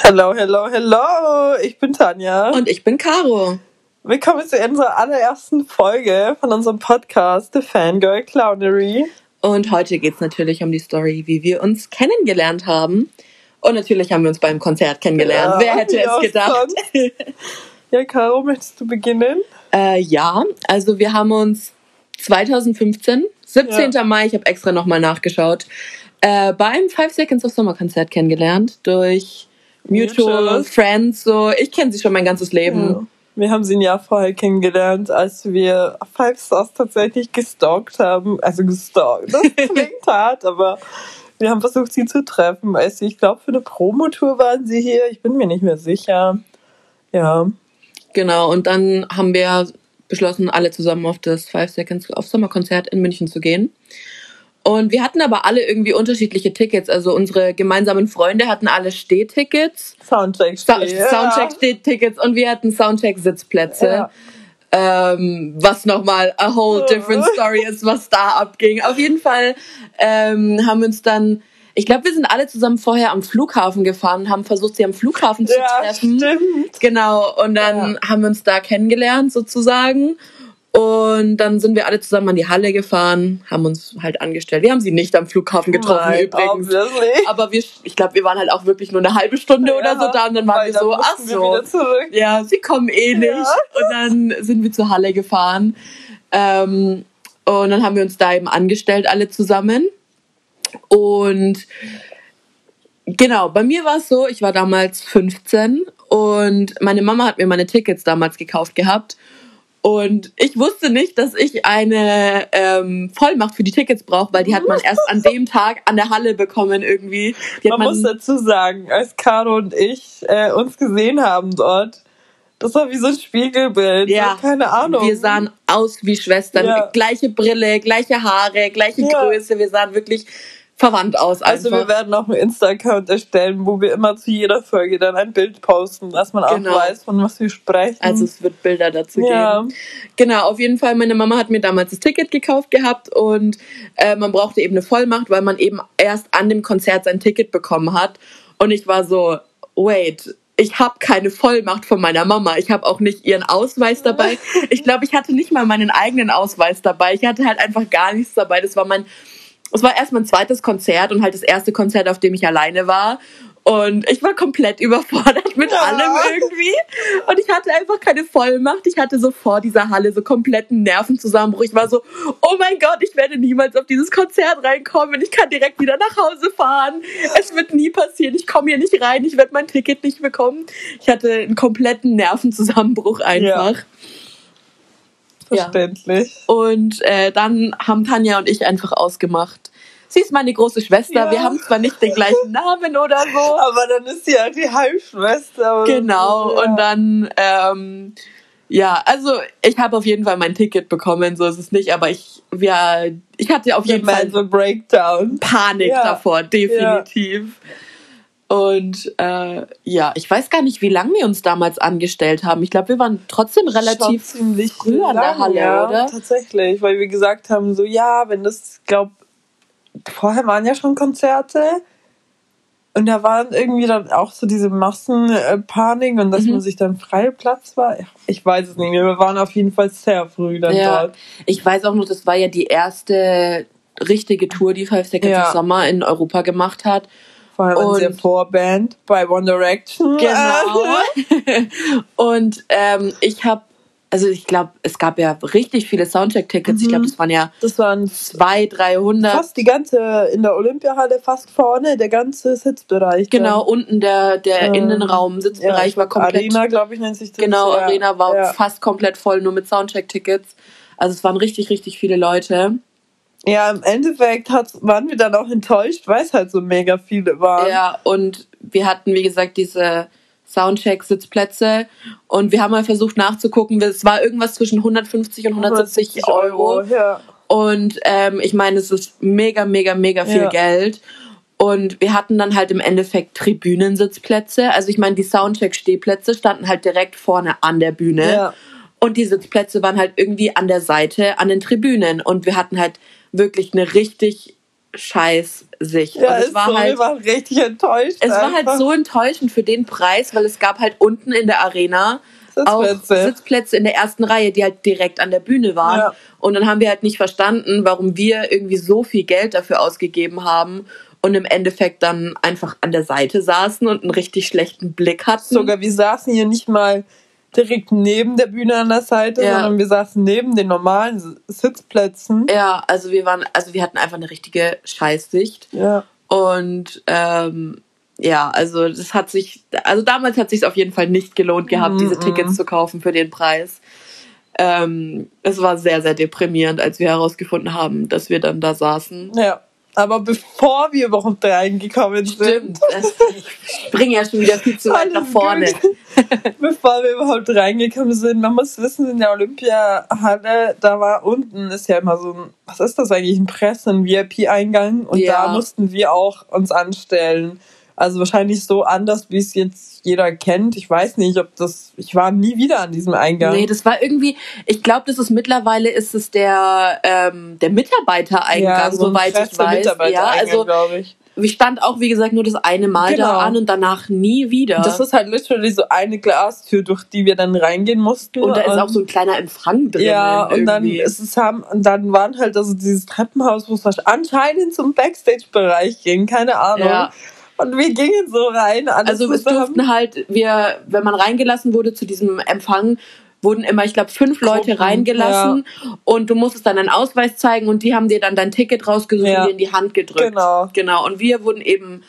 Hello, hello, hello. Ich bin Tanja. Und ich bin Caro. Willkommen zu unserer allerersten Folge von unserem Podcast The Fangirl Clownery. Und heute geht es natürlich um die Story, wie wir uns kennengelernt haben. Und natürlich haben wir uns beim Konzert kennengelernt. Ja, Wer hätte es gedacht? Ja, Caro, möchtest du beginnen? äh, ja, also wir haben uns 2015, 17. Ja. Mai, ich habe extra nochmal nachgeschaut, äh, beim Five Seconds of Summer Konzert kennengelernt. Durch Mutual, Mutual. Friends, so. Ich kenne sie schon mein ganzes Leben. Ja. Wir haben sie ein Jahr vorher kennengelernt, als wir Five Stars tatsächlich gestalkt haben. Also gestalkt, das klingt hart, aber wir haben versucht, sie zu treffen. Also ich glaube, für eine Promotour waren sie hier. Ich bin mir nicht mehr sicher. Ja. Genau, und dann haben wir beschlossen, alle zusammen auf das Five Seconds of Summer Konzert in München zu gehen. Und wir hatten aber alle irgendwie unterschiedliche Tickets. Also unsere gemeinsamen Freunde hatten alle Stehtickets, Soundcheck. Sa ja. Soundcheck-Stehtickets und wir hatten Soundcheck-Sitzplätze. Ja. Ähm, was nochmal a whole different story ist, was da abging. Auf jeden Fall ähm, haben wir uns dann, ich glaube, wir sind alle zusammen vorher am Flughafen gefahren, haben versucht, sie am Flughafen zu Ja, treffen. stimmt. Genau, und dann haben wir uns da kennengelernt sozusagen. Und dann sind wir alle zusammen an die Halle gefahren, haben uns halt angestellt. Wir haben sie nicht am Flughafen getroffen Nein, übrigens. obviously. Aber wir, ich glaube, wir waren halt auch wirklich nur eine halbe Stunde oder so da und dann waren wir so, dann ach so. wieder zurück. Ja, sie kommen eh nicht. Ja. Und dann sind wir zur Halle gefahren. Ähm, und dann haben wir uns da eben angestellt, alle zusammen. Und genau, bei mir war es so, ich war damals 15 und meine Mama hat mir meine Tickets damals gekauft gehabt. Und ich wusste nicht, dass ich eine ähm, Vollmacht für die Tickets brauche, weil die hat man erst an dem Tag an der Halle bekommen irgendwie. Hat Man muss dazu sagen, als Caro und ich äh, uns gesehen haben dort, das war wie so ein Spiegelbild. Ja, So, keine Ahnung. Wir sahen aus wie Schwestern. Ja. Gleiche Brille, gleiche Haare, gleiche Ja. Größe. Wir sahen wirklich verwandt aus. also einfach. wir werden auch einen Insta-Account erstellen, wo wir immer zu jeder Folge dann ein Bild posten, dass man auch Genau. weiß, von was wir sprechen. also es wird Bilder dazu Ja. geben. Genau, auf jeden Fall. Meine Mama hat mir damals das Ticket gekauft gehabt und äh, man brauchte eben eine Vollmacht, weil man eben erst an dem Konzert sein Ticket bekommen hat. Und ich war so, wait, ich habe keine Vollmacht von meiner Mama. Ich habe auch nicht ihren Ausweis dabei. Ich glaube, ich hatte nicht mal meinen eigenen Ausweis dabei. Ich hatte halt einfach gar nichts dabei. Das war mein, es war erst mein zweites Konzert und halt das erste Konzert, auf dem ich alleine war. Und ich war komplett überfordert mit Ja. allem irgendwie. Und ich hatte einfach keine Vollmacht. Ich hatte so vor dieser Halle so kompletten Nervenzusammenbruch. Ich war so, oh mein Gott, ich werde niemals auf dieses Konzert reinkommen. Ich kann direkt wieder nach Hause fahren. Es wird nie passieren. Ich komme hier nicht rein. Ich werde mein Ticket nicht bekommen. Ich hatte einen kompletten Nervenzusammenbruch einfach. Ja. Verständlich. Und äh, dann haben Tanja und ich einfach ausgemacht. Sie ist meine große Schwester. Ja. Wir haben zwar nicht den gleichen Namen oder so. Aber dann ist sie ja die Halbschwester. Genau. so, ja. Und dann, ähm, ja, also ich habe auf jeden Fall mein Ticket bekommen, so ist es nicht, aber ich, ja, ich hatte auf jeden Fall Mental Breakdown. Panik Ja. davor, definitiv. Und äh, ja, ich weiß gar nicht, wie lange wir uns damals angestellt haben. Ich glaube, wir waren trotzdem relativ ziemlich früh an der Halle, ja, oder? Tatsächlich, weil wir gesagt haben, so ja, wenn das, glaub, vorher waren ja schon Konzerte und da waren irgendwie dann auch so diese Massenpanik und dass Mhm. man sich dann freie Platz war. Ich weiß es nicht mehr. Wir waren auf jeden Fall sehr früh dann Ja, dort. ich weiß auch noch, das war ja die erste richtige Tour, die Five Seconds Ja. of Summer in Europa gemacht hat. Vor allem Und- unsere Vorband bei One Direction. Genau. und ähm, ich habe, also ich glaube, es gab ja richtig viele Soundcheck-Tickets. Ich glaube, das waren ja Das waren 200, 300. fast die ganze, in der Olympiahalle fast vorne, der ganze Sitzbereich. Genau, unten der, der Ähm, Innenraum, Sitzbereich war komplett. Arena, glaube ich, nennt sich das. Genau, ja. Arena war ja. fast komplett voll, nur mit Soundcheck-Tickets. Also es waren richtig, richtig viele Leute. Ja, im Endeffekt hat, waren wir dann auch enttäuscht, weil es halt so mega viele waren. Ja, und wir hatten, wie gesagt, diese Soundcheck-Sitzplätze und wir haben mal versucht nachzugucken. Es war irgendwas zwischen 150 und 170 Euro. Ja. Und ähm, ich meine, es ist mega, mega, mega viel Ja. Geld. Und wir hatten dann halt im Endeffekt Tribünensitzplätze. Also ich meine, die Soundcheck-Stehplätze standen halt direkt vorne an der Bühne. Ja. Und die Sitzplätze waren halt irgendwie an der Seite, an den Tribünen. Und wir hatten halt wirklich eine richtig Scheißsicht. Ja, und es war so, halt, waren richtig enttäuscht. es war halt einfach. so enttäuschend für den Preis, weil es gab halt unten in der Arena auch Sitzplätze. Sitzplätze in der ersten Reihe, die halt direkt an der Bühne waren. Ja. Und dann haben wir halt nicht verstanden, warum wir irgendwie so viel Geld dafür ausgegeben haben und im Endeffekt dann einfach an der Seite saßen und einen richtig schlechten Blick hatten. Sogar wir saßen hier nicht mal direkt neben der Bühne an der Seite, Ja. sondern wir saßen neben den normalen Sitzplätzen. Ja, also wir waren, also wir hatten einfach eine richtige Scheißsicht. Ja. Und ähm, ja, also das hat sich, also damals hat sich auf jeden Fall nicht gelohnt gehabt, diese Mhm. Tickets zu kaufen für den Preis. Ähm, es war sehr, sehr deprimierend, als wir herausgefunden haben, dass wir dann da saßen. Ja. Aber bevor wir überhaupt reingekommen sind, Stimmt, ich springe ja schon wieder viel zu weit nach vorne. gut. bevor wir überhaupt reingekommen sind, man muss wissen, in der Olympiahalle, da war unten, ist ja immer so ein, was ist das eigentlich, ein Presse, ein VIP-Eingang und Ja. da mussten wir auch uns anstellen. Also wahrscheinlich so anders, wie es jetzt jeder kennt. Ich weiß nicht, ob das, ich war nie wieder an diesem Eingang. Nee, das war irgendwie, ich glaube, das ist mittlerweile ist es der, ähm, der Mitarbeitereingang, so ein soweit ich weiß. Ja, also glaube ich. wir stand auch, wie gesagt, nur das eine Mal da Genau. an und danach nie wieder. Das ist halt literally so eine Glastür, durch die wir dann reingehen mussten. und da ist auch so ein kleiner Empfang drin. Ja, und dann ist es haben, und dann waren halt also dieses Treppenhaus, wo es anscheinend zum Backstage-Bereich ging, keine Ahnung. Ja. Und wir gingen so rein, Also wir zusammen. durften halt, wir, wenn man reingelassen wurde zu diesem Empfang, wurden immer, ich glaube, fünf Leute Gruppen, reingelassen und du musstest dann deinen Ausweis zeigen und die haben dir dann dein Ticket rausgesucht Ja. und dir in die Hand gedrückt. Genau. Genau. Und wir wurden eben,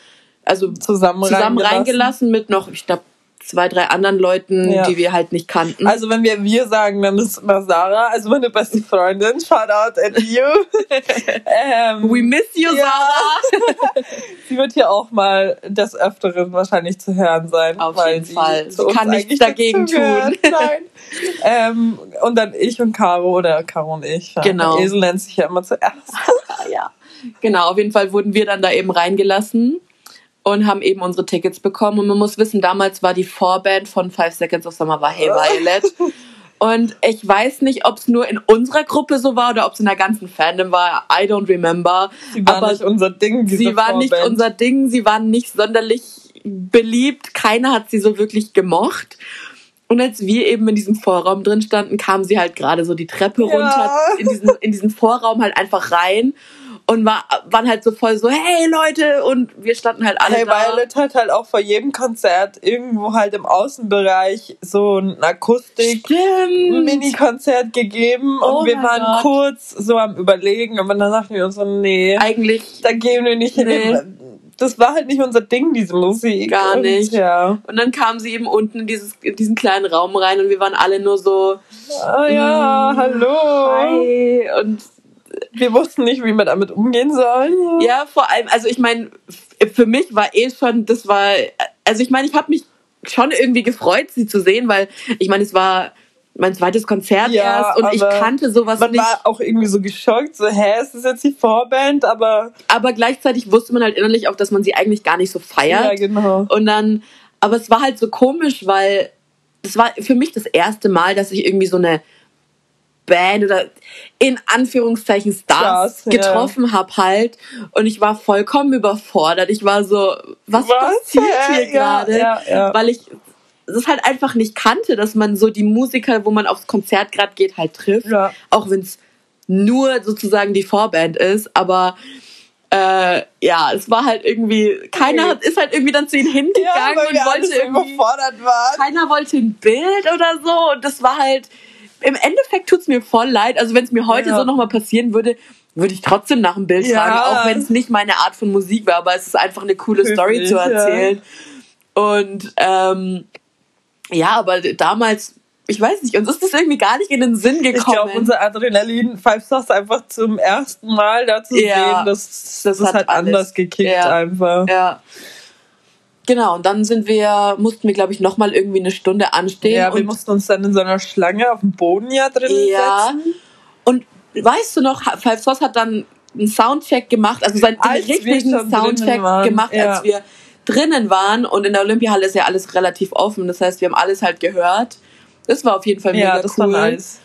also zusammen, zusammen reingelassen. reingelassen mit noch, ich glaube, zwei, drei anderen Leuten, Ja. die wir halt nicht kannten. Also wenn wir wir sagen, dann ist immer Sarah, also meine beste Freundin. Shout out at you. ähm, We miss you, Ja. Sarah! sie wird hier auch mal des Öfteren wahrscheinlich zu hören sein. Auf jeden Fall. Sie kann nichts dagegen tun. Nein. ähm, und dann ich und Caro oder Caro und ich. Genau. Esel nennt sich ja immer zuerst. ja. Genau, auf jeden Fall wurden wir dann da eben reingelassen und haben eben unsere Tickets bekommen. Und man muss wissen, damals war die Vorband von Five Seconds of Summer war Hey Violet. Und ich weiß nicht, ob es nur in unserer Gruppe so war oder ob es in der ganzen Fandom war. I don't remember. Sie war Aber nicht unser Ding. Diese sie war nicht unser Ding. Sie waren nicht sonderlich beliebt. Keiner hat sie so wirklich gemocht. Und als wir eben in diesem Vorraum drin standen, kam sie halt gerade so die Treppe Ja. runter in diesen, in diesen Vorraum halt einfach rein und war, waren halt so voll so, hey Leute, und wir standen halt alle Hey da. Violet hat halt auch vor jedem Konzert irgendwo halt im Außenbereich so ein Akustik Stimmt. Mini-Konzert gegeben Oh und wir waren Gott. kurz so am überlegen, aber dann dachten wir uns so, nee, Eigentlich da gehen wir nicht Nee. hin. Das war halt nicht unser Ding, diese Musik. Gar und, nicht. Ja. Und dann kam sie eben unten in, dieses, in diesen kleinen Raum rein und wir waren alle nur so, Ah ja, Mm, hallo. hi. Und Wir wussten nicht, wie wir damit umgehen sollen. Ja, vor allem, also ich meine, für mich war eh schon, das war, also ich meine, ich habe mich schon irgendwie gefreut, sie zu sehen, weil ich meine, es war mein zweites Konzert Ja, erst und ich kannte sowas Man nicht. war auch irgendwie so geschockt, so, hä, ist das jetzt die Vorband? Aber aber gleichzeitig wusste man halt innerlich auch, dass man sie eigentlich gar nicht so feiert. ja, genau. Und dann, aber es war halt so komisch, weil das war für mich das erste Mal, dass ich irgendwie so eine Band oder in Anführungszeichen Stars Stars, ja. getroffen hab halt und ich war vollkommen überfordert. Ich war so, was, passiert Hä? hier Ja, gerade? ja, ja. Weil ich das halt einfach nicht kannte, dass man so die Musiker, wo man aufs Konzert gerade geht, halt trifft. Ja. Auch wenn es nur sozusagen die Vorband ist, aber äh, ja, es war halt irgendwie, keiner hat, ist halt irgendwie dann zu ihnen hingegangen weil und wollte irgendwie, keiner wollte ein Bild oder so und das war halt, im Endeffekt tut's mir voll leid, also wenn es mir heute Ja. so nochmal passieren würde, würde ich trotzdem nach dem Bild Ja. fragen, auch wenn es nicht meine Art von Musik war, aber es ist einfach eine coole Story Höflich, zu ja. erzählen. Und ähm, ja, aber damals, ich weiß nicht, uns ist das irgendwie gar nicht in den Sinn Ich gekommen. glaube, unser Adrenalin Five Stars einfach zum ersten Mal da zu Ja, sehen, das, das das, hat hat anders gekickt Ja. einfach. Ja. Genau, und dann sind wir, mussten wir, glaube ich, nochmal irgendwie eine Stunde anstehen. Ja, wir mussten uns dann in so einer Schlange auf dem Boden ja drin ja. setzen. Und weißt du noch, Five Sauce hat dann einen Soundcheck gemacht, also seinen Als richtigen Soundcheck gemacht, ja. als wir drinnen waren. Und in der Olympiahalle ist ja alles relativ offen. Das heißt, wir haben alles halt gehört. Das war auf jeden Fall mega Ja, das cool. war nice.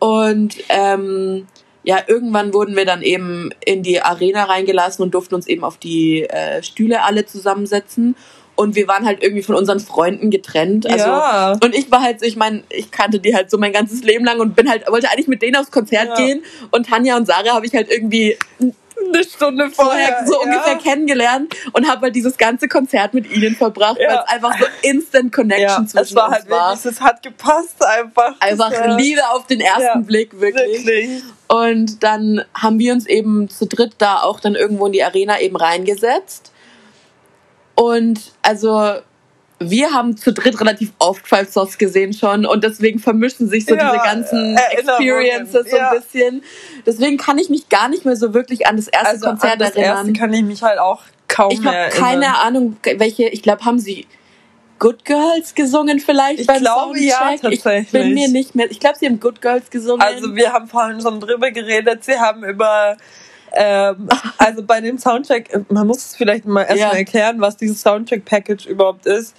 Und ähm, ja, irgendwann wurden wir dann eben in die Arena reingelassen und durften uns eben auf die äh, Stühle alle zusammensetzen. Und wir waren halt irgendwie von unseren Freunden getrennt. Also, Ja. Und ich war halt so, ich meine, ich kannte die halt so mein ganzes Leben lang und bin halt, wollte eigentlich mit denen aufs Konzert Ja. gehen. Und Tanja und Sarah habe ich halt irgendwie Eine Stunde vorher vorher. so ja. ungefähr kennengelernt und habe halt dieses ganze Konzert mit ihnen verbracht, Ja. weil es einfach so Instant Connection Ja, zwischen es war uns halt war. wirklich, es hat gepasst einfach. Einfach Das Liebe auf den ersten Ja, Blick, wirklich. Wirklich. Und dann haben wir uns eben zu dritt da auch dann irgendwo in die Arena eben reingesetzt. Und also wir haben zu dritt relativ oft Five Sauce gesehen schon und deswegen vermischen sich so Ja, diese ganzen Erinnerungen, Experiences so ja. ein bisschen. Deswegen kann ich mich gar nicht mehr so wirklich an das erste Also Konzert an das erinnern. erste kann ich mich halt auch kaum ich mehr habe erinnern. keine Ahnung, welche, ich glaube, haben sie Good Girls gesungen vielleicht Ich beim glaube, ja, Soundcheck? Ich tatsächlich. bin mir nicht mehr, ich glaube, sie haben Good Girls gesungen. Also wir haben vorhin schon drüber geredet, sie haben über ähm, also bei dem Soundtrack, man muss es vielleicht mal erstmal Ja. erklären, was dieses Soundtrack-Package überhaupt ist.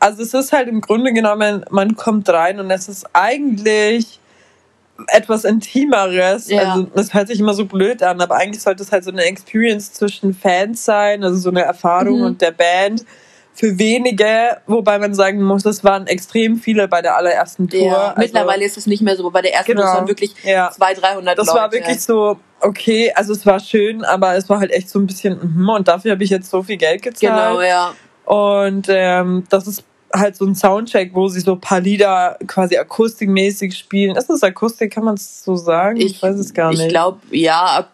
Also es ist halt im Grunde genommen, man kommt rein und es ist eigentlich etwas Intimeres. Ja. Also das hört sich immer so blöd an, aber eigentlich sollte es halt so eine Experience zwischen Fans sein, also so eine Erfahrung Mhm. und der Band. Für wenige, wobei man sagen muss, es waren extrem viele bei der allerersten Tour. Ja, Also- mittlerweile ist es nicht mehr so. Bei der ersten Genau. Tour waren wirklich Ja. 200, 300 Das Leute. war wirklich so, okay, also es war schön, aber es war halt echt so ein bisschen, mhm, und dafür habe ich jetzt so viel Geld gezahlt. Genau, ja. Und ähm, das ist halt so ein Soundcheck, wo sie so ein paar Lieder quasi akustikmäßig spielen. Ist das Akustik, kann man es so sagen? Ich, weiß es gar nicht. Ich glaube, ja.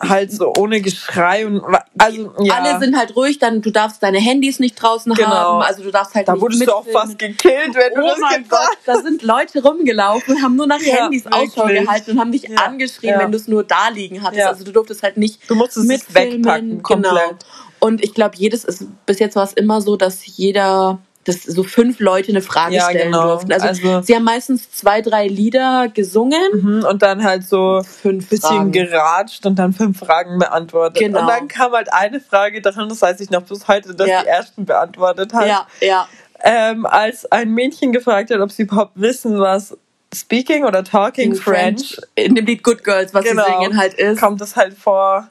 halt so ohne Geschrei und also ja. Alle sind halt ruhig, dann du darfst deine Handys nicht draußen Genau. haben. Also du darfst halt da nicht wurdest du auch mitfilmen. fast gekillt, wenn du Oh das mein gesagt Gott, da sind Leute rumgelaufen und haben nur nach Ja, Handys Ausschau gehalten und haben dich Ja, angeschrien, wenn du es nur da liegen hattest. Also du durftest halt nicht Du musstest es mitfilmen. wegpacken, komplett. Genau. Und ich glaube, jedes ist bis jetzt war es immer so, dass jeder dass so fünf Leute eine Frage Ja, stellen genau. durften. Also, Also- sie haben meistens zwei, drei Lieder gesungen. Mhm, und dann halt so Fünf bisschen Fragen. geratscht und dann fünf Fragen beantwortet. Genau. Und dann kam halt eine Frage dran, das weiß ich noch bis heute, dass Ja. die ersten beantwortet hat. Ja, ja. Ähm, als ein Mädchen gefragt hat, ob sie überhaupt wissen, was Speaking oder Talking In French, In dem Lied Good Girls, was Genau. sie singen halt ist. kommt das halt vor.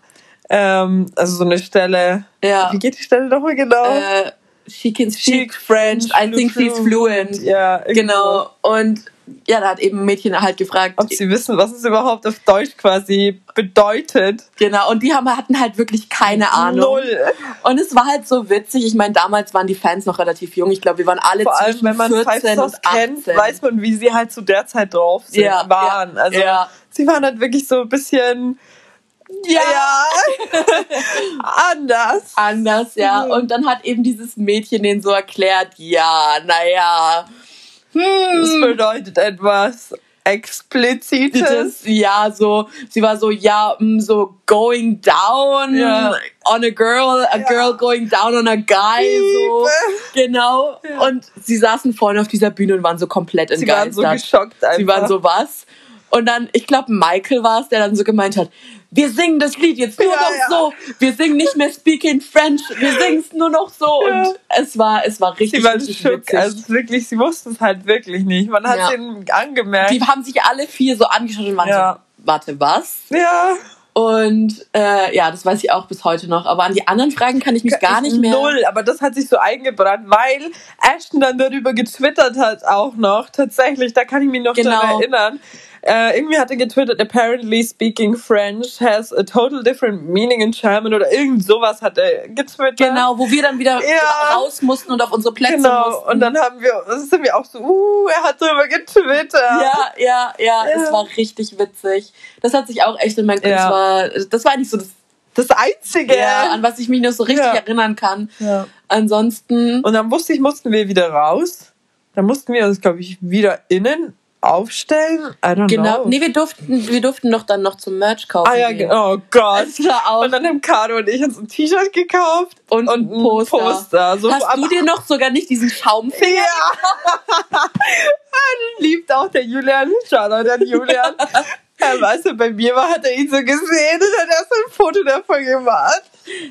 Ähm, also so eine Stelle. Ja. Wie geht die Stelle nochmal genau? Äh, she can speak Speak French. I think she's fluent. Ja, irgendwo. Genau. Und ja, da hat eben ein Mädchen halt gefragt. Ob sie wissen, was es überhaupt auf Deutsch quasi bedeutet. Genau, und die haben, hatten halt wirklich keine Ahnung. Null. Und es war halt so witzig. Ich meine, damals waren die Fans noch relativ jung. Ich glaube, wir waren alle Vor allem, zwischen wenn man 14 Five Stars und 18. kennt, weiß man, wie sie halt zu der Zeit drauf sind, Ja, waren. ja, also ja. sie waren halt wirklich so ein bisschen ja. anders. Anders, ja. Mhm. Und dann hat eben dieses Mädchen den so erklärt, ja, naja, Das hm, bedeutet etwas Explizites. das, ja, so, sie war so, ja, mm, so going down Ja. on a girl, a Ja. girl going down on a guy, so. Genau. Ja. Und sie saßen vorne auf dieser Bühne und waren so komplett Sie waren so entgeistert. geschockt einfach. Sie waren so was. Und dann, ich glaube, Michael war es, der dann so gemeint hat, wir singen das Lied jetzt nur Ja, noch ja. so. Wir singen nicht mehr Speaking French. Wir singen es nur noch so. Ja. Und es war, es war richtig, Sie waren richtig schock. witzig. Also wirklich, sie wussten es halt wirklich nicht. Man hat es ihnen angemerkt. die haben sich alle vier so angeschaut und waren so, warte, was? ja. Und äh, ja, das weiß ich auch bis heute noch. Aber an die anderen Fragen kann ich mich gar nicht mehr. Null, aber das hat sich so eingebrannt, weil Ashton dann darüber getwittert hat auch noch. Tatsächlich, da kann ich mich noch Genau. daran erinnern. Äh, irgendwie hat er getwittert, apparently speaking French has a total different meaning in German oder irgend sowas hat er getwittert. Genau, wo wir dann wieder Ja. raus mussten und auf unsere Plätze Genau, mussten. und dann haben wir, das sind wir auch so, uh, er hat darüber getwittert. Ja, ja, ja, Ja. es war richtig witzig. Das hat sich auch echt in meinem Kopf. Ja. Das war, das war eigentlich so das, Das Einzige. ja, an was ich mich noch so richtig Ja. erinnern kann. Ja. Ansonsten, Und dann wusste ich, mussten wir wieder raus. Dann mussten wir uns, glaube ich, wieder innen aufstellen. I don't genau. know. Nee, wir durften, wir durften noch dann noch zum Merch kaufen. Ah ja, gehen. Oh Gott. Das war auch. Und dann haben Caro und ich uns ein T-Shirt gekauft Und ein Poster. Poster. So Hast du dir noch sogar nicht diesen Schaumfinger? Ja. Liebt auch der Julian. Shoutout an Julian. Ja, weißt du, bei mir war, hat er ihn so gesehen und hat erst ein Foto davon gemacht.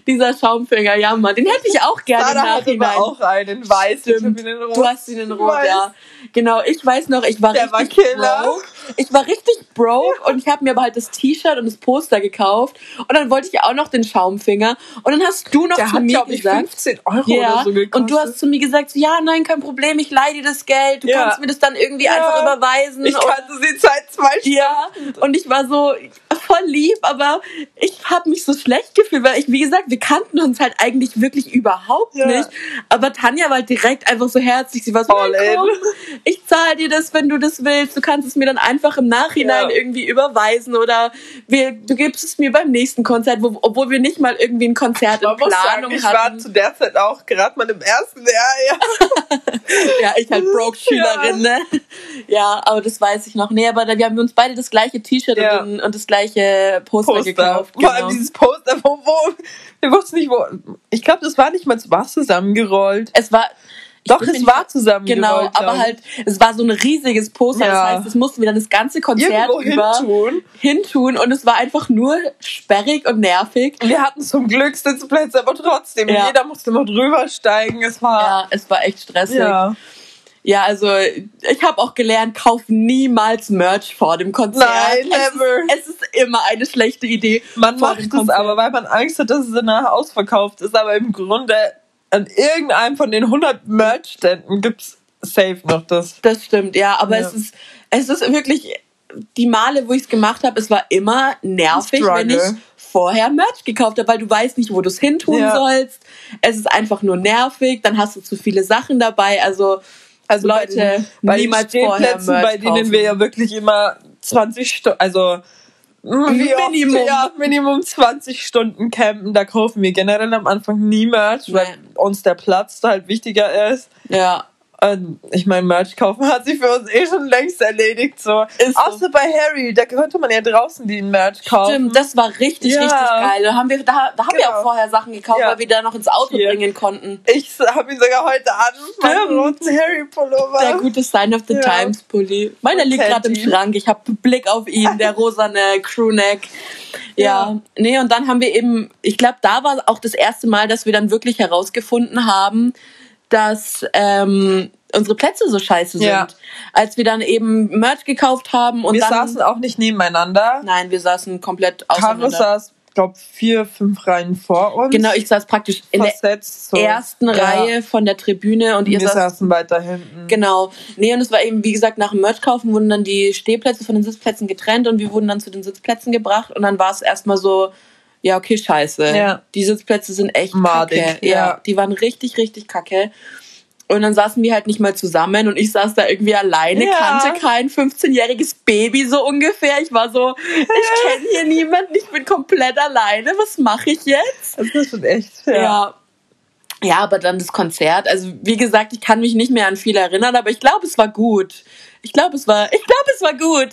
Dieser Schaumfinger, ja Mann, den hätte ich auch gerne Sarah hatte aber auch einen weiß. Stimmt. Ich hab ihn in Rot. Du hast ihn in Rot, Weiß. ja. Genau, ich weiß noch, ich war Der war richtig Killer. broke ich war richtig broke und ich habe mir aber halt das T-Shirt und das Poster gekauft und dann wollte ich ja auch noch den Schaumfinger und dann hast du noch Der zu hat, mir ich, gesagt, 15 Euro ja, oder so gekostet. und du hast zu mir gesagt, so, ja, nein, kein Problem, ich leihe dir das Geld, du Ja. kannst mir das dann irgendwie Ja. einfach überweisen. Ich kannte sie seit zwei Stunden. ja, und ich war so voll lieb, aber ich habe mich so schlecht gefühlt, weil ich, wie gesagt, wir kannten uns halt eigentlich wirklich überhaupt Ja. nicht. Aber Tanja war halt direkt einfach so herzlich. Sie war so, All "Nein, in." komm, ich zahle dir das, wenn du das willst. Du kannst es mir dann einfach im Nachhinein Ja. irgendwie überweisen oder wir, du gibst es mir beim nächsten Konzert, wo, obwohl wir nicht mal irgendwie ein Konzert in Man muss sagen, Planung ich war hatten. zu der Zeit auch gerade mal im ersten Jahr. Ja. Ja, ich halt Broke-Schülerin, ne? Ja, aber das weiß ich noch. Nee, aber da, wir haben uns beide das gleiche T-Shirt Ja. und, und das gleiche Poster, Poster. gekauft. Vor allem Genau. dieses Poster, wo, wo wir wussten nicht, wo. Ich glaube, das war nicht mal war zusammengerollt. Es war. Doch, es war zusammengerollt. Genau, glaub aber halt, es war so ein riesiges Poster. Ja. Das heißt, es mussten wir dann das ganze Konzert irgendwo über hintun. hintun und es war einfach nur sperrig und nervig. Wir hatten zum Glück Sitzplätze, aber trotzdem, Ja. jeder musste noch drüber steigen. Es war. Ja, es war echt stressig. Ja, Ja. also ich habe auch gelernt, kauf niemals Merch vor dem Konzert. Nein, es never. Ist, es ist immer eine schlechte Idee. Man macht es aber, weil man Angst hat, dass es danach ausverkauft ist. Aber im Grunde an irgendeinem von den 100 Merch-Ständen gibt's safe noch das. Das stimmt, ja, aber Ja. es ist es ist wirklich die Male, wo ich es gemacht habe, es war immer nervig, wenn ich vorher Merch gekauft habe, weil du weißt nicht, wo du es hin tun Ja. sollst. Es ist einfach nur nervig, dann hast du zu viele Sachen dabei, also Also Leute, bei den, bei den niemals vorher Stehplätzen, Merch bei denen kaufen. wir ja wirklich immer 20 Stunden, also wie oft, Minimum. ja, Minimum 20 Stunden campen, da kaufen wir generell am Anfang nie Merch, weil Nee. uns der Platz da halt wichtiger ist. ja, ich meine, Merch kaufen hat sich für uns eh schon längst erledigt. So. Ist so. Außer bei Harry, da konnte man ja draußen den Merch kaufen. stimmt, das war richtig, Ja. richtig geil. Da haben wir, da, da haben wir Genau. auch vorher Sachen gekauft, Ja. weil wir da noch ins Auto Hier. bringen konnten. Ich habe ihn sogar heute an, meinen roten Harry-Pullover. Der gute Sign of the Ja. Times Pulli. Meiner liegt gerade im. Schrank. Ich habe Blick auf ihn, der rosane Crewneck. Ja. Ja. Nee, und dann haben wir eben, ich glaube, da war auch das erste Mal, dass wir dann wirklich herausgefunden haben, dass ähm, unsere Plätze so scheiße sind. Ja. Als wir dann eben Merch gekauft haben und wir dann. saßen auch nicht nebeneinander. nein, wir saßen komplett Caro auseinander. saß, glaube vier, fünf Reihen vor uns. Genau, ich saß praktisch in der so. ersten Ja. Reihe von der Tribüne und Und ihr wir saß saßen weiter hinten. Genau. Nee, und es war eben, wie gesagt, nach dem Merch kaufen wurden dann die Stehplätze von den Sitzplätzen getrennt und wir wurden dann zu den Sitzplätzen gebracht und dann war es erstmal so, ja, okay, scheiße. Ja. Die Sitzplätze sind echt Madig, kacke. ja. Ja. die waren richtig, richtig kacke. Und dann saßen wir halt nicht mal zusammen und ich saß da irgendwie alleine, Ja. kannte kein 15-jähriges Baby so ungefähr. Ich war so, ich kenne hier niemanden, ich bin komplett alleine, was mache ich jetzt? Das ist schon echt. Ja. Ja. ja. aber dann das Konzert. Also, wie gesagt, ich kann mich nicht mehr an viel erinnern, aber ich glaube, es war gut. Ich glaube, es war, ich glaube, es war gut.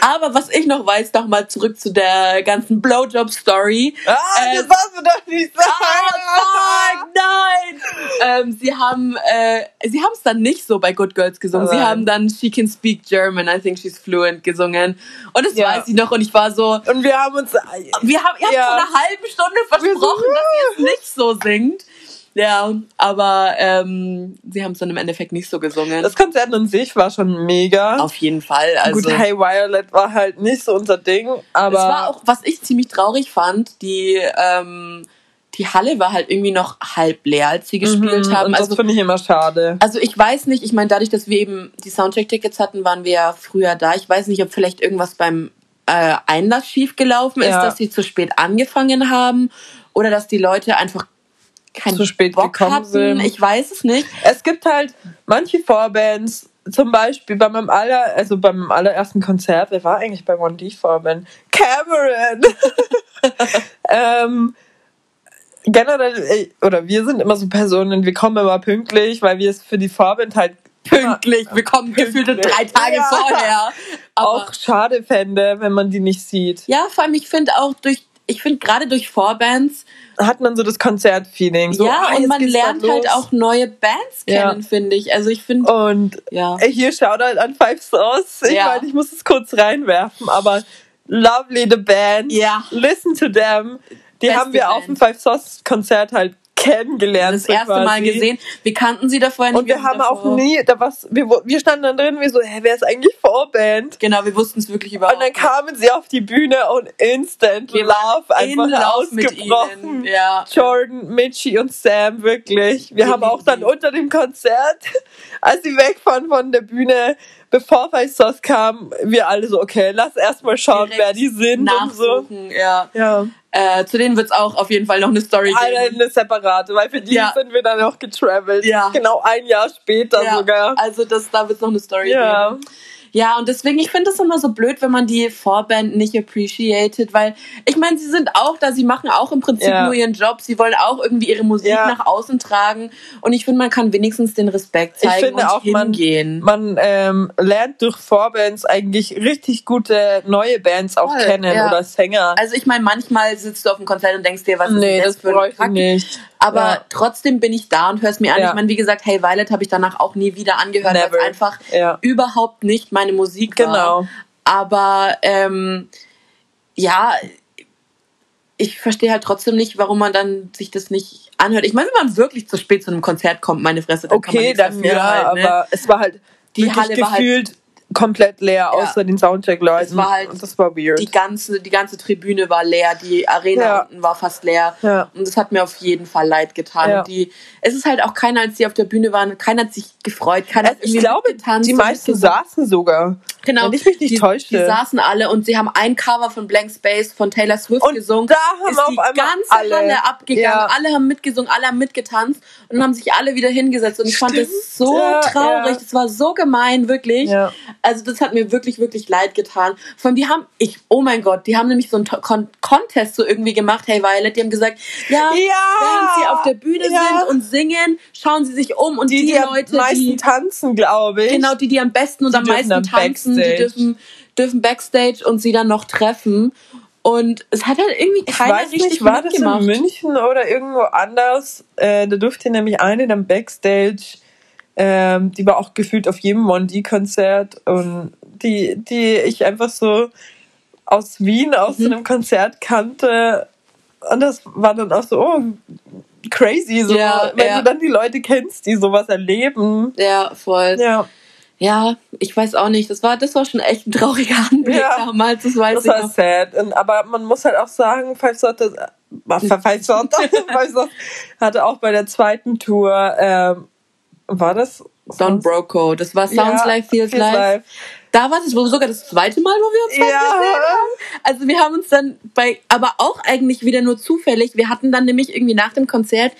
Aber was ich noch weiß, noch mal zurück zu der ganzen Blowjob-Story. Ah, Ähm, das darfst du doch nicht sagen. Ah, fuck, nein! Ähm, sie haben äh, sie haben es dann nicht so bei Good Girls gesungen. Sie Nein. haben dann She Can Speak German, I think she's fluent gesungen. Und das Ja. weiß ich noch und ich war so, Und wir haben uns. wir haben, ihr habt Ja. vor einer halben Stunde versprochen, Wir dass ihr es nicht so singt. Ja, aber ähm, sie haben es dann im Endeffekt nicht so gesungen. Das Konzert an sich war schon mega. Auf jeden Fall. Also, Gut, Hey Violet war halt nicht so unser Ding, aber. es war auch, was ich ziemlich traurig fand, die, ähm, die Halle war halt irgendwie noch halb leer, als sie gespielt Mhm, haben. Und das Also, finde ich immer schade. also ich weiß nicht, ich meine, dadurch, dass wir eben die Soundcheck-Tickets hatten, waren wir ja früher da. Ich weiß nicht, ob vielleicht irgendwas beim äh, Einlass schiefgelaufen ist, Ja. dass sie zu spät angefangen haben oder dass die Leute einfach keinen Zu spät Bock gekommen hatten. sind. Ich weiß es nicht. Es gibt halt manche Vorbands, zum Beispiel bei meinem aller, also bei meinem allerersten Konzert, wer war eigentlich bei One D Vorband? Cameron! ähm, generell, äh, oder wir sind immer so Personen, wir kommen immer pünktlich, weil wir es für die Vorband halt Pünktlich. Wir kommen gefühlte drei Tage Ja. vorher. Aber auch schade fände, wenn man die nicht sieht. ja, vor allem, ich finde auch durch, ich finde gerade durch Vorbands, Hat man so das Konzertfeeling. So, ja, ah, und man lernt halt auch neue Bands Ja. kennen, finde ich. Also ich finde, Und ja. Hier Shoutout an Five Stars. Ich Ja. meine, ich muss es kurz reinwerfen, aber Lovely the Band. Ja. Listen to them. Die Beste haben wir auf Band. dem Five Stars Konzert halt kennengelernt. Das erste quasi. Mal gesehen. Wir kannten sie davor nicht. Und wir haben auch davor- nie, da was, wir, wir standen dann drin, wir so, hä, wer ist eigentlich Vorband? Genau, wir wussten es wirklich überhaupt Und dann kamen sie auf die Bühne und instant Wir Love in einfach mit ausgebrochen. ja. Jordan, Mitchie und Sam, wirklich. Wir haben auch dann unter dem Konzert, als sie wegfahren von der Bühne, bevor Five Stars kam, wir alle so, okay, lass erstmal schauen, Direkt wer die sind und so. Ja. Ja. Äh, zu denen wird es auch auf jeden Fall noch eine Story geben. eine separate, weil für die Ja. sind wir dann auch getravelt. Ja. Genau ein Jahr später Ja, sogar. Also das, da wird es noch eine Story Ja. geben. Ja, und deswegen, ich finde es immer so blöd, wenn man die Vorband nicht appreciated, weil ich meine, sie sind auch da, sie machen auch im Prinzip Ja. nur ihren Job, sie wollen auch irgendwie ihre Musik Ja. nach außen tragen und ich finde, man kann wenigstens den Respekt Ich zeigen finde und auch, man, hingehen. man ähm, lernt durch Vorbands eigentlich richtig gute neue Bands auch Voll, kennen ja. oder Sänger. also ich meine, manchmal sitzt du auf dem Konzert und denkst dir, was ist nee, denn das das für ein ich Kack? nicht. Aber Ja. trotzdem bin ich da und hör's mir an. Ja. Ich meine, wie gesagt, Hey Violet habe ich danach auch nie wieder angehört, weil es einfach Ja. überhaupt nicht meine Musik war. Genau. Aber ähm, ja, ich verstehe halt trotzdem nicht, warum man dann sich das nicht anhört. Ich meine, wenn man wirklich zu spät zu einem Konzert kommt, meine Fresse, dann kann man Okay, nichts dann dafür ja, halt, ne? aber es war halt Die Halle war halt- gefühlt komplett leer, außer den Soundcheck-Leuten. Halt Und das war weird. die ganze, die ganze Tribüne war leer, die Arena Ja. unten war fast leer. Ja. Und das hat mir auf jeden Fall leid getan. Die, es ist halt auch keiner, als die auf der Bühne waren, keiner hat sich gefreut, keiner hat Also ich irgendwie glaube, mitgetanzt die meisten saßen sogar. Genau. Wenn ich mich nicht die, täusche. Die saßen alle und sie haben ein Cover von Blank Space von Taylor Swift Und gesungen. da haben ist auf die einmal ganze alle- Halle abgegangen. Alle haben mitgesungen, alle haben mitgetanzt und haben sich alle wieder hingesetzt. Und ich fand das Stimmt, so traurig. Das war so gemein, wirklich. Also das hat mir wirklich, wirklich leid getan. Von die haben, ich, oh mein Gott, die haben nämlich so einen Con Contest so irgendwie gemacht, hey Violet, die haben gesagt, ja, Ja. während sie auf der Bühne Ja. sind und singen, schauen sie sich um und Die, die, die, am Leute, meisten die tanzen, glaube ich. Genau, die, die am besten und Die am meisten tanzen, die Backstage. dürfen, dürfen Backstage und sie dann noch treffen. Und es hat halt irgendwie ich keiner weiß richtig nicht, war das in München oder irgendwo anders? Äh, da durfte nämlich eine dann Backstage, ähm, die war auch gefühlt auf jedem Mondi-Konzert und die, die ich einfach so aus Wien, aus Mhm. so einem Konzert kannte. Und das war dann auch so, oh, crazy, so, Ja, wenn ja. du dann die Leute kennst, die sowas erleben. Ja, voll. Ja. Ja, ich weiß auch nicht. Das war, das war schon echt ein trauriger Anblick Ja. damals, das weiß das ich war noch. sad. Und, aber man muss halt auch sagen, Five Sorte, äh, Five Sorte, Five Sorte hatte auch bei der zweiten Tour, ähm, war das? Don Broco. Das war Sounds Ja, Life, Feels, Feels Life. Life. Da war das wohl sogar das zweite Mal, wo wir uns Ja. fast gesehen haben. Also wir haben uns dann bei, aber auch eigentlich wieder nur zufällig. Wir hatten dann nämlich irgendwie nach dem Konzert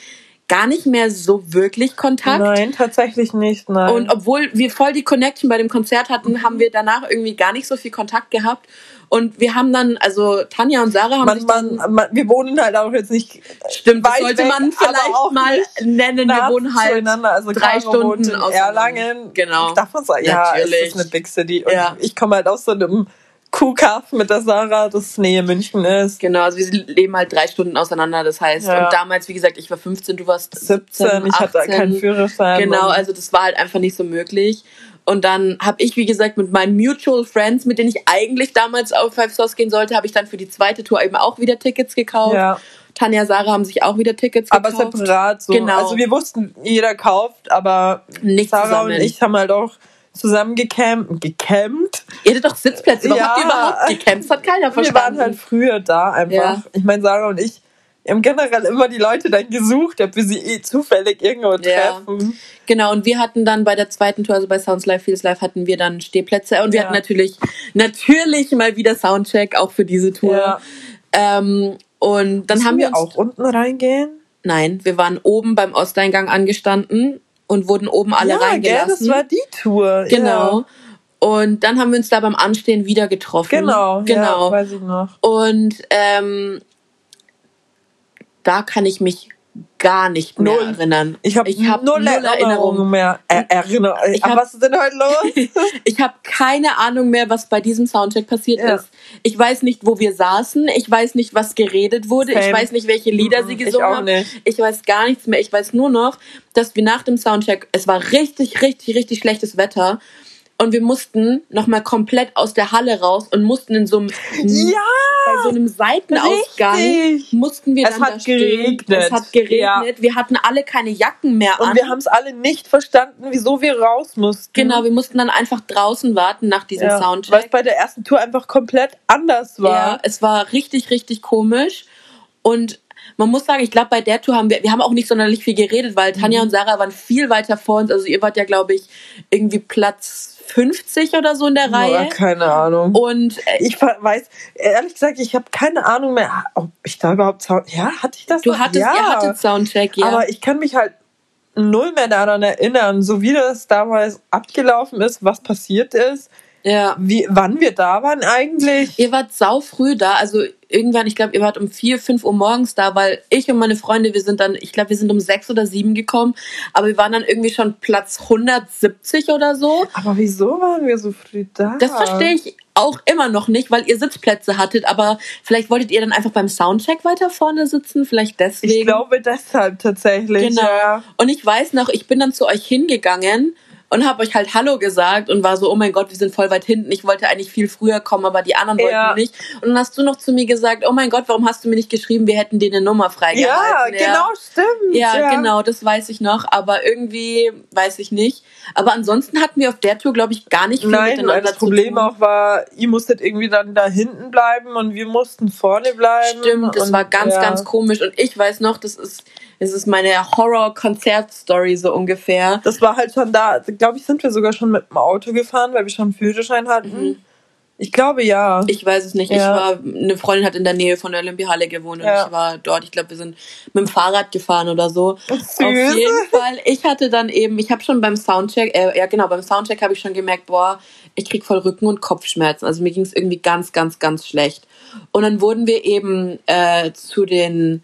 gar nicht mehr so wirklich Kontakt. Nein, tatsächlich nicht, nein. Und obwohl wir voll die Connection bei dem Konzert hatten, haben wir danach irgendwie gar nicht so viel Kontakt gehabt. Und wir haben dann, also Tanja und Sarah haben man, sich dann, man, man, wir wohnen halt auch jetzt nicht stimmt, weit sollte weg, man vielleicht mal nennen. Wir wohnen halt. Also drei Stunden auseinander. Erlangen. Genau. Darf man sagen? Ja, es Natürlich. ist eine Big City. Und Ja. ich komme halt aus so einem Kuhkaff mit der Sarah, das Nähe München ist. Genau, also wir leben halt drei Stunden auseinander, das heißt. Ja. Und damals, wie gesagt, ich war 15, du warst 17, 17, ich hatte 18. keinen Führerschein. Genau, also das war halt einfach nicht so möglich. Und dann habe ich, wie gesagt, mit meinen Mutual Friends, mit denen ich eigentlich damals auf Five Stars gehen sollte, habe ich dann für die zweite Tour eben auch wieder Tickets gekauft. Ja. Tanja, Sarah haben sich auch wieder Tickets aber gekauft. separat so. Genau. Also wir wussten, jeder kauft, aber Nicht Sarah zusammen. und ich haben halt auch zusammen gecampt. gecampt. Ihr hattet doch Sitzplätze. Warum Ja. habt ihr überhaupt gekämpft? Das hat keiner Wir waren verstanden. halt früher da einfach. Ja. Ich meine, Sarah und ich wir haben generell immer die Leute dann gesucht, ob wir sie eh zufällig irgendwo Ja. treffen. Genau, und wir hatten dann bei der zweiten Tour, also bei Sounds Live, Feels Live, hatten wir dann Stehplätze. Und wir Ja. hatten natürlich, natürlich mal wieder Soundcheck, auch für diese Tour. Ja. Ähm, und dann Müssen haben wir wir auch unten reingehen. nein, wir waren oben beim Osteingang angestanden und wurden oben alle ja, gell, reingelassen. das war die Tour. genau. Ja. Und dann haben wir uns da beim Anstehen wieder getroffen. Genau, Genau. Ja, weiß ich noch. Und ähm, da kann ich mich gar nicht mehr Null. erinnern. Ich habe ich hab null, Erinnerungen mehr. Er Erinnerungen. Ich hab- was ist denn heute los? Ich habe keine Ahnung mehr, was bei diesem Soundcheck passiert Ja. ist. Ich weiß nicht, wo wir saßen. Ich weiß nicht, was geredet wurde. Ich Same. weiß nicht, welche Lieder sie Mhm, ich gesungen auch haben. nicht. Ich weiß gar nichts mehr. Ich weiß nur noch, dass wir nach dem Soundcheck, es war richtig, richtig, richtig schlechtes Wetter. Und wir mussten nochmal komplett aus der Halle raus und mussten in so einem, Ja! bei so einem Seitenausgang Richtig. mussten wir Es dann hat da stehen. geregnet. Es hat geregnet. Ja. Wir hatten alle keine Jacken mehr an. Und wir haben es alle nicht verstanden, wieso wir raus mussten. genau, wir mussten dann einfach draußen warten nach diesem ja, Weil es Soundcheck. bei der ersten Tour einfach komplett anders war. Ja, es war richtig, richtig komisch. Und man muss sagen, ich glaube, bei der Tour haben wir, wir haben auch nicht sonderlich viel geredet, weil Mhm. Tanja und Sarah waren viel weiter vor uns. Also ihr wart ja, glaube ich, irgendwie Platz 50 oder so in der Reihe. keine Ahnung. Und äh, Ich weiß, ehrlich gesagt, ich habe keine Ahnung mehr, ob ich da überhaupt Sound. Ja, hatte ich das? du noch? hattest, ja. ihr hattet Soundcheck, ja. Aber ich kann mich halt null mehr daran erinnern, so wie das damals abgelaufen ist, was passiert ist, ja. wie, wann wir da waren eigentlich. Ihr wart sau früh da, also irgendwann, ich glaube, ihr wart um vier, fünf Uhr morgens da, weil ich und meine Freunde, wir sind dann, ich glaube, wir sind um sechs oder sieben gekommen, aber wir waren dann irgendwie schon Platz 170 oder so. Aber wieso waren wir so früh da? Das verstehe ich auch immer noch nicht, weil ihr Sitzplätze hattet, aber vielleicht wolltet ihr dann einfach beim Soundcheck weiter vorne sitzen, vielleicht deswegen. Ich glaube deshalb tatsächlich. Genau. Ja. Und ich weiß noch, ich bin dann zu euch hingegangen und habe euch halt Hallo gesagt und war so, oh mein Gott, wir sind voll weit hinten. Ich wollte eigentlich viel früher kommen, aber die anderen wollten Ja. nicht. Und dann hast du noch zu mir gesagt, oh mein Gott, warum hast du mir nicht geschrieben, wir hätten dir eine Nummer Ja, freigehalten. genau, stimmt. Ja, genau, das weiß ich noch, aber irgendwie weiß ich nicht. Aber ansonsten hatten wir auf der Tour, glaube ich, gar nicht viel Nein, weil miteinander das zu Problem auch war, ihr musstet irgendwie dann da hinten bleiben und wir mussten vorne bleiben. Stimmt, das und, war ganz, ja. ganz komisch. Und ich weiß noch, das ist, das ist meine Horror-Konzert-Story so ungefähr. Das war halt schon da, glaube ich, sind wir sogar schon mit dem Auto gefahren, weil wir schon einen Führerschein hatten. Ich glaube ja. Mhm. Ich weiß es nicht. Ich Ja. war, eine Freundin hat in der Nähe von der Olympiahalle gewohnt und Ja. ich war dort. Ich glaube, wir sind mit dem Fahrrad gefahren oder so. Süß. Auf jeden Fall. Ich hatte dann eben, ich habe schon beim Soundcheck, äh, ja genau, beim Soundcheck habe ich schon gemerkt, boah, ich krieg voll Rücken- und Kopfschmerzen. Also mir ging es irgendwie ganz, ganz, ganz schlecht. Und dann wurden wir eben äh, zu den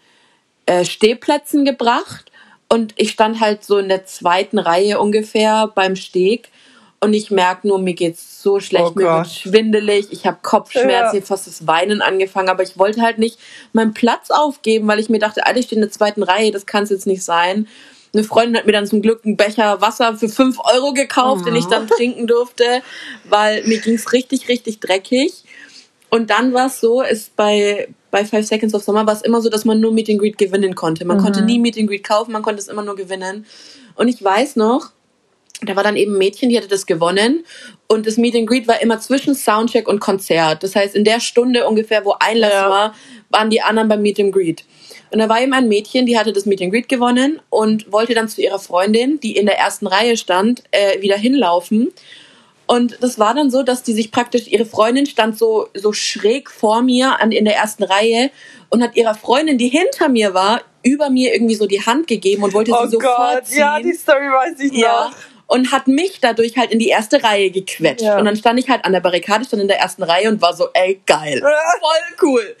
äh, Stehplätzen gebracht und ich stand halt so in der zweiten Reihe ungefähr beim Steg und ich merke nur, mir geht's so schlecht, Oh mir wird Gott. schwindelig, ich habe Kopfschmerzen, Ja. ich fast das Weinen angefangen, aber ich wollte halt nicht meinen Platz aufgeben, weil ich mir dachte, Alter, ich stehe in der zweiten Reihe, das kann es jetzt nicht sein. Eine Freundin hat mir dann zum Glück einen Becher Wasser für 5 Euro gekauft, den ich Mhm. dann trinken durfte, weil mir ging's richtig, richtig dreckig. Und dann war es so, ist bei, bei Five Seconds of Summer war es immer so, dass man nur Meet and Greet gewinnen konnte. Man konnte nie Meet and Greet kaufen, man konnte es immer nur gewinnen. Und ich weiß noch, da war dann eben ein Mädchen, die hatte das gewonnen. Und das Meet and Greet war immer zwischen Soundcheck und Konzert. Das heißt, in der Stunde ungefähr, wo Einlass Ja. war, waren die anderen beim Meet and Greet. Und da war eben ein Mädchen, die hatte das Meet and Greet gewonnen und wollte dann zu ihrer Freundin, die in der ersten Reihe stand, äh, wieder hinlaufen. Und das war dann so, dass die sich praktisch, ihre Freundin stand so, so schräg vor mir an, in der ersten Reihe und hat ihrer Freundin, die hinter mir war, über mir irgendwie so die Hand gegeben und wollte oh sie sofort Gott, ziehen. ja, die Story weiß ich Ja. noch. Und hat mich dadurch halt in die erste Reihe gequetscht. Ja. Und dann stand ich halt an der Barrikade, stand in der ersten Reihe und war so, ey, geil. Voll cool.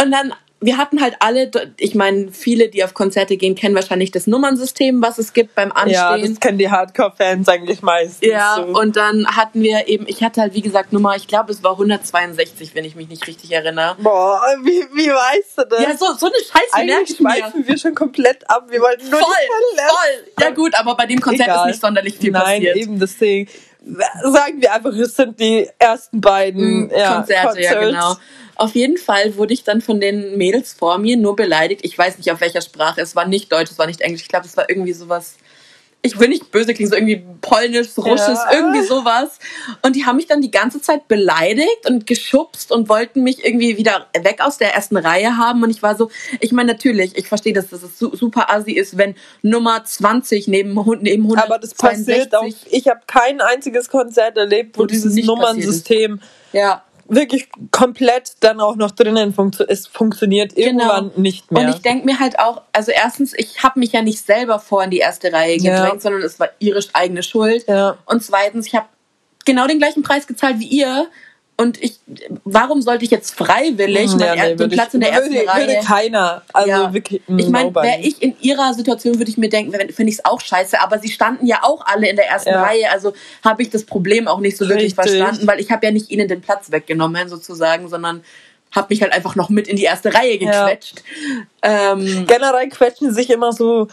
Und dann, wir hatten halt alle, ich meine, viele, die auf Konzerte gehen, kennen wahrscheinlich das Nummernsystem, was es gibt beim Ja, Anstehen. das kennen die Hardcore-Fans eigentlich meistens. Ja, so. und dann hatten wir eben, ich hatte halt, wie gesagt, Nummer, ich glaube, es war 162, wenn ich mich nicht richtig erinnere. Boah, wie, wie weißt du das? Ja, so, so eine Scheiße merke Eigentlich ich mir. schweifen wir schon komplett ab. Wir wollten nur Voll, voll. Ja gut, aber bei dem Konzert Egal. ist nicht sonderlich viel Nein, passiert. eben deswegen. Sagen wir einfach, es sind die ersten beiden Mm, ja, Konzerte, ja Concerts. genau. Auf jeden Fall wurde ich dann von den Mädels vor mir nur beleidigt. Ich weiß nicht auf welcher Sprache. Es war nicht Deutsch, es war nicht Englisch. Ich glaube, es war irgendwie sowas. Ich will nicht böse klingen, so irgendwie Polnisch, Russisch, Ja. irgendwie sowas. Und die haben mich dann die ganze Zeit beleidigt und geschubst und wollten mich irgendwie wieder weg aus der ersten Reihe haben. Und ich war so, ich meine, natürlich, ich verstehe, dass das su- super assi ist, wenn Nummer 20 neben, neben 162 Aber das passiert auch. Ich habe kein einziges Konzert erlebt, wo, Wo dieses Nummernsystem Ja, wirklich komplett dann auch noch drinnen funktio es funktioniert irgendwann nicht mehr. Genau. Und ich denke mir halt auch, also erstens, ich habe mich ja nicht selber vor in die erste Reihe Ja. gedrängt, sondern es war ihre eigene Schuld. Ja. Und zweitens, ich habe genau den gleichen Preis gezahlt wie ihr. Und ich, warum sollte ich jetzt freiwillig Ja, meinen er- nee, den Platz ich, in der ersten würde, Reihe? würde keiner. Also Ja. wirklich. ich meine, nobody. wäre ich in ihrer Situation, würde ich mir denken, finde ich es auch scheiße. Aber sie standen ja auch alle in der ersten Ja. Reihe. Also habe ich das Problem auch nicht so wirklich Richtig. verstanden, weil ich habe ja nicht ihnen den Platz weggenommen sozusagen, sondern habe mich halt einfach noch mit in die erste Reihe Ja. gequetscht. Ähm, generell quetschen sich immer so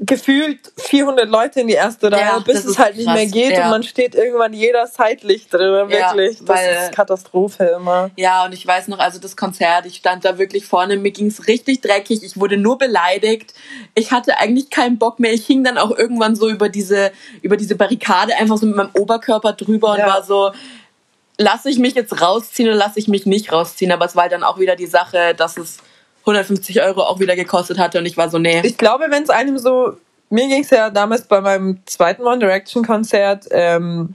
gefühlt 400 Leute in die erste Reihe, Ja, bis das es halt nicht krass, mehr geht ja. und man steht irgendwann jeder seitlich drin, Ja, wirklich. das weil- ist Katastrophe immer. Ja, und ich weiß noch, also das Konzert, ich stand da wirklich vorne, mir ging's richtig dreckig, ich wurde nur beleidigt. Ich hatte eigentlich keinen Bock mehr. Ich hing dann auch irgendwann so über diese, über diese Barrikade einfach so mit meinem Oberkörper drüber und Ja. war so, lasse ich mich jetzt rausziehen oder lasse ich mich nicht rausziehen? Aber es war halt dann auch wieder die Sache, dass es 150 Euro auch wieder gekostet hatte und ich war so, nee. Ich glaube, wenn es einem so, mir ging es ja damals bei meinem zweiten One Direction Konzert, ähm,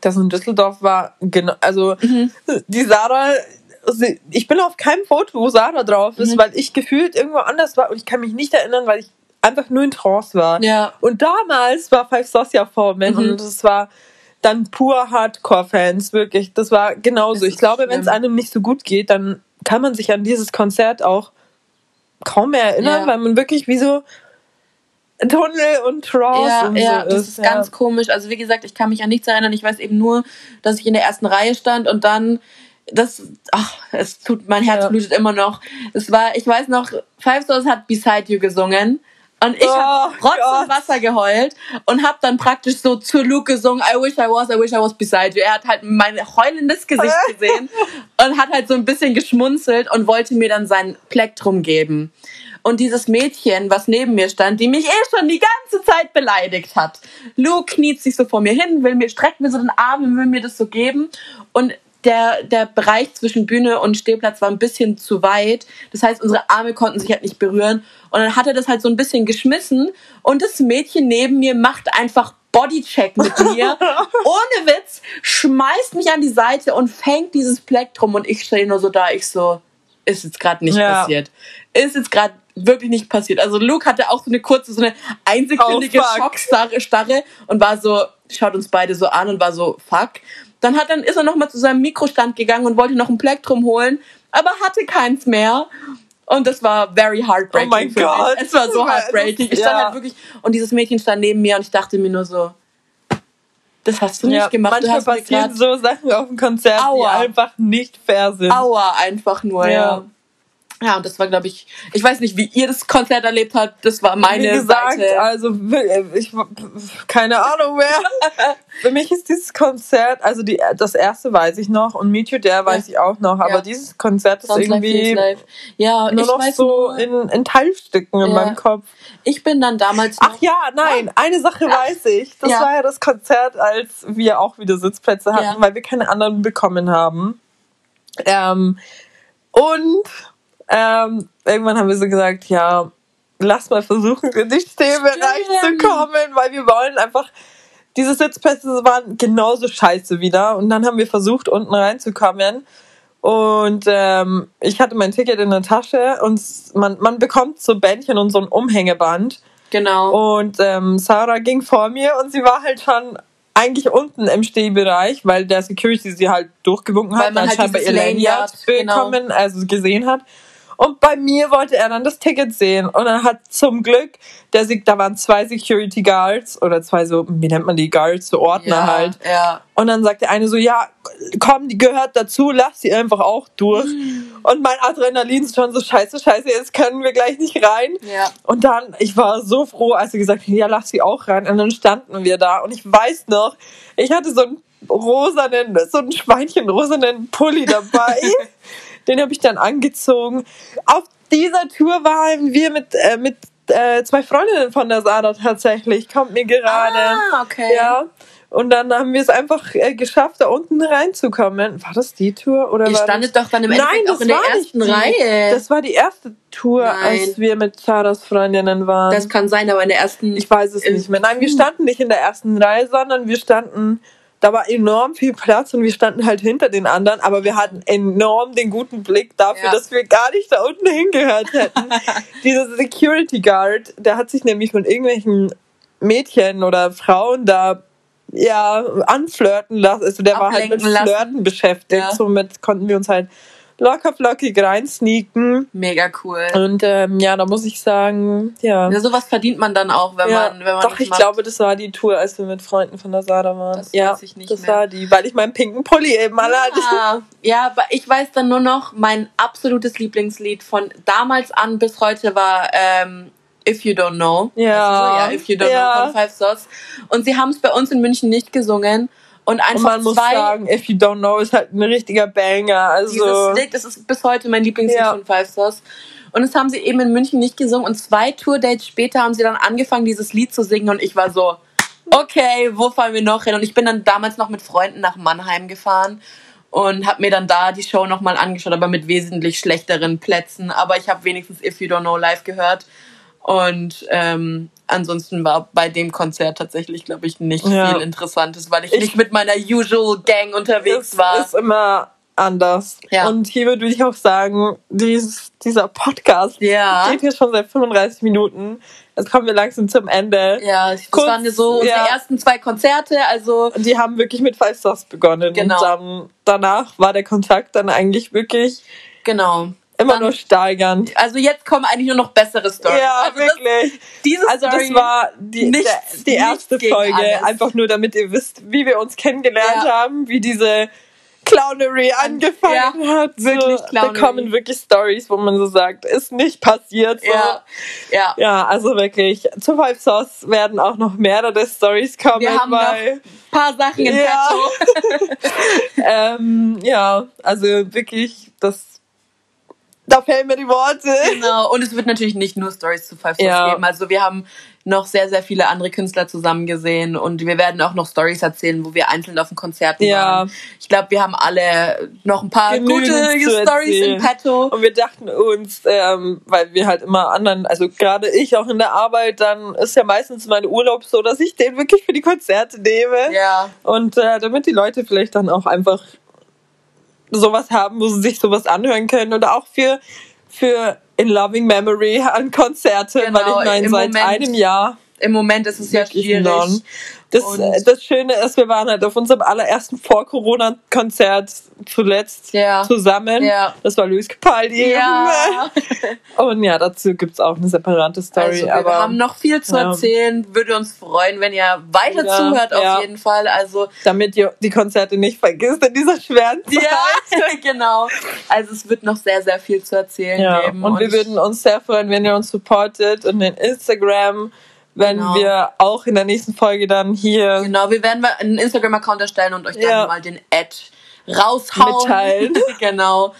das in Düsseldorf war, genau, also Mhm. die Sarah, sie- ich bin auf keinem Foto, wo Sarah drauf ist, Mhm. weil ich gefühlt irgendwo anders war und ich kann mich nicht erinnern, weil ich einfach nur in Trance war. Ja. Und damals war Five Stars ja Formen Mhm. und es war dann pur Hardcore-Fans, wirklich. Das war genauso. Das Ich glaube, wenn es einem nicht so gut geht, dann kann man sich an dieses Konzert auch kaum mehr erinnern, Ja. weil man wirklich wie so Tunnel und Trance Ja, und ja, so das ist. ist ganz komisch. Also wie gesagt, ich kann mich an nichts erinnern. Ich weiß eben nur, dass ich in der ersten Reihe stand und dann das, ach, es tut, mein Herz Ja. blutet immer noch. Es war, ich weiß noch, Five Stars hat Beside You gesungen. Und ich Oh hab Rotz Gott. und Wasser geheult und hab dann praktisch so zu Luke gesungen, I wish I was, I wish I was beside you. Er hat halt mein heulendes Gesicht gesehen und hat halt so ein bisschen geschmunzelt und wollte mir dann sein Plektrum geben. Und dieses Mädchen, was neben mir stand, die mich eh schon die ganze Zeit beleidigt hat. Luke kniet sich so vor mir hin, will mir, streckt mir so den Arm und will mir das so geben. Und der, der Bereich zwischen Bühne und Stehplatz war ein bisschen zu weit. Das heißt, unsere Arme konnten sich halt nicht berühren. Und dann hat er das halt so ein bisschen geschmissen. Und das Mädchen neben mir macht einfach Bodycheck mit mir. Ohne Witz, schmeißt mich an die Seite und fängt dieses Plektrum. Und ich stehe nur so da, ich so, ist jetzt gerade nicht Ja. passiert. Ist jetzt gerade wirklich nicht passiert. Also Luke hatte auch so eine kurze, so eine einsekündige Oh. Schockstarre Starre und war so, schaut uns beide so an und war so, fuck. Dann hat dann ist er noch mal zu seinem Mikrostand gegangen und wollte noch ein Plektrum holen, aber hatte keins mehr. Und das war very heartbreaking. Oh mein. Gott. Es war so Das- heartbreaking. Ich stand ja. halt wirklich, und dieses Mädchen stand neben mir und ich dachte mir nur so, das hast du nicht Ja, gemacht. Du manchmal passieren so Sachen auf dem Konzert, Aua. die einfach nicht fair sind. Aua einfach nur, Ja. ja. Ja, und das war, glaube ich, ich weiß nicht, wie ihr das Konzert erlebt habt. Das war meine Wie gesagt, Seite. also ich keine Ahnung mehr. Für mich ist dieses Konzert, also die, das erste weiß ich noch und Meet You There weiß ich auch noch, aber Ja. dieses Konzert ist Sonst irgendwie life. Ja, nur noch so nur, in, in Teilstücken in Ja. meinem Kopf. ich bin dann damals Ach ja, nein, eine Sache weiß ich. Das Ja. war ja das Konzert, als wir auch wieder Sitzplätze hatten, Ja. weil wir keine anderen bekommen haben. Ähm, und ähm, irgendwann haben wir so gesagt, ja, lass mal versuchen, in die Stehbereich zu kommen, weil wir wollen einfach, diese Sitzplätze waren genauso scheiße wieder. Und dann haben wir versucht, unten reinzukommen. Und ähm, ich hatte mein Ticket in der Tasche und man, man bekommt so Bändchen und so ein Umhängeband. genau. Und ähm, Sarah ging vor mir und sie war halt schon eigentlich unten im Stehbereich, weil der Security sie halt durchgewunken Weil hat, man halt scheinbar dieses ihr Lanyard genau. bekommen, also gesehen hat. Und bei mir wollte er dann das Ticket sehen. Und dann hat zum Glück, der, Sek- da waren zwei Security Guards oder zwei so, wie nennt man die Guards, so Ordner ja, halt. Ja. Und dann sagt der eine so, ja, komm, die gehört dazu, lass sie einfach auch durch. Und mein Adrenalin ist schon so, scheiße, scheiße, jetzt können wir gleich nicht rein. Ja. Und dann, ich war so froh, als sie gesagt hat, ja, lass sie auch rein. Und dann standen wir da. Und ich weiß noch, ich hatte so einen rosanen, so einen Schweinchenrosanen Pulli dabei. Den habe ich dann angezogen. Auf dieser Tour waren wir mit, äh, mit äh, zwei Freundinnen von der Sarah tatsächlich. Kommt mir gerade. Ah, okay. Ja. Und dann haben wir es einfach äh, geschafft, da unten reinzukommen. War das die Tour? Oder Ihr war standet das? doch dann im Nein, das auch in der ersten die. Reihe. Das war die erste Tour, Nein. als wir mit Sarahs Freundinnen waren. Das kann sein, aber in der ersten. ich weiß es nicht mehr. Nein, wir standen nicht in der ersten Reihe, sondern wir standen, da war enorm viel Platz und wir standen halt hinter den anderen, aber wir hatten enorm den guten Blick dafür, Ja. dass wir gar nicht da unten hingehört hätten. Dieser Security Guard, der hat sich nämlich mit irgendwelchen Mädchen oder Frauen da ja anflirten lassen. Also der war halt mit Ablenken lassen. Flirten beschäftigt. Ja. Somit konnten wir uns halt locker flockig reinsneaken. Mega cool. Und ähm, ja, da muss ich sagen, ja. Ja, sowas verdient man dann auch, wenn ja, man, wenn man doch, ich macht. glaube, das war die Tour, als wir mit Freunden von der Sada waren. Das ja, weiß ich nicht das mehr. war die, weil ich meinen pinken Pulli eben mal hatte. Ja, ja, aber ich weiß dann nur noch, mein absolutes Lieblingslied von damals an bis heute war ähm, If You Don't Know. Ja. Also, ja If You Don't Ja. Know von Five Sauce. Und sie haben es bei uns in München nicht gesungen. Und Und einfach man muss sagen, If You Don't Know ist halt ein richtiger Banger. Also, dieses Lied, das ist bis heute mein Lieblingslied Ja. von Five Sauce. Und das haben sie eben in München nicht gesungen. Und zwei Tourdates später haben sie dann angefangen, dieses Lied zu singen. Und ich war so, okay, wo fahren wir noch hin? Und ich bin dann damals noch mit Freunden nach Mannheim gefahren und habe mir dann da die Show nochmal angeschaut, aber mit wesentlich schlechteren Plätzen. Aber ich habe wenigstens If You Don't Know live gehört. Und ähm, ansonsten war bei dem Konzert tatsächlich, glaube ich, nicht Ja. viel Interessantes, weil ich, Ich- nicht mit meiner Usual Gang unterwegs es war. ist immer anders. Ja. Und hier würde ich auch sagen, dieses, dieser Podcast Ja. geht hier schon seit 35 Minuten. Jetzt kommen wir langsam zum Ende. Ja, das Kurz, waren so unsere ja. ersten zwei Konzerte. Also Und die haben wirklich mit Five Stars begonnen. Genau. Und dann, danach war der Kontakt dann eigentlich wirklich genau. Immer Dann- nur steigernd. Also jetzt kommen eigentlich nur noch bessere Stories. Ja, also das, wirklich. Also das Story, war die, nichts- die erste Folge, alles. einfach nur damit ihr wisst, wie wir uns kennengelernt Ja. haben, wie diese Clownery angefangen Ja, hat. So, wirklich da Clownery. kommen wirklich Stories, wo man so sagt, ist nicht passiert. So. ja, ja. Ja, also wirklich, zu Five Sauce werden auch noch mehrere Stories kommen. Wir haben weil, ein paar Sachen in Ja. petto. ähm, ja, also wirklich, das, da fehlen mir die Worte. Genau. Und es wird natürlich nicht nur Stories zu Five Stars Ja. geben. Also wir haben noch sehr, sehr viele andere Künstler zusammen gesehen und wir werden auch noch Stories erzählen, wo wir einzeln auf den Konzerten Ja. waren. Ich glaube, wir haben alle noch ein paar Genügend gute Stories in petto. Und wir dachten uns, ähm, weil wir halt immer anderen, also gerade ich auch in der Arbeit, dann ist ja meistens mein Urlaub so, dass ich den wirklich für die Konzerte nehme. Ja. Und äh, damit die Leute vielleicht dann auch einfach sowas haben, wo sie sich sowas anhören können oder auch für, für In Loving Memory an Konzerte, Genau, weil ich meine, im seit Moment einem Jahr Im Moment ist es ja schwierig. non. Das, Und- äh, das Schöne ist, wir waren halt auf unserem allerersten Vor-Corona-Konzert zuletzt Ja. zusammen. Ja. Das war Luis Capaldi. Ja. Und ja, dazu gibt's auch eine separate Story. Also wir aber haben noch viel zu ja. erzählen. Würde uns freuen, wenn ihr weiter zuhört auf jeden Fall. Also damit ihr die Konzerte nicht vergisst in dieser schweren Zeit. ja, genau. Also es wird noch sehr, sehr viel zu erzählen Ja, geben. und wir ich- würden uns sehr freuen, wenn ihr uns supportet und in Instagram, wenn Genau. wir auch in der nächsten Folge dann hier Genau, wir werden mal einen Instagram-Account erstellen und euch dann Ja. mal den Ad raushauen. Mitteilen. genau.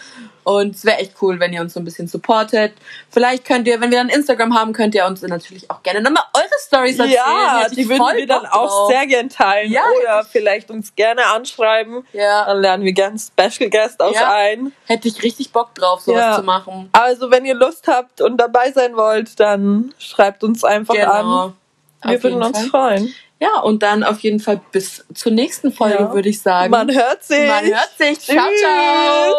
Und es wäre echt cool, wenn ihr uns so ein bisschen supportet. Vielleicht könnt ihr, wenn wir dann Instagram haben, könnt ihr uns natürlich auch gerne nochmal eure Stories erzählen. ja, die würden wir dann auch sehr gern teilen Ja, oder vielleicht uns gerne anschreiben. Ja. Dann lernen wir gerne Special Guest auch Ja. ein. Hätte ich richtig Bock drauf, sowas Ja. zu machen. Also, wenn ihr Lust habt und dabei sein wollt, dann schreibt uns einfach Genau. an. Wir Auf würden uns Fall. freuen. Ja, und dann auf jeden Fall bis zur nächsten Folge, Ja. würde ich sagen. Man hört sich. Man hört sich. Ciao, Tschüss. ciao.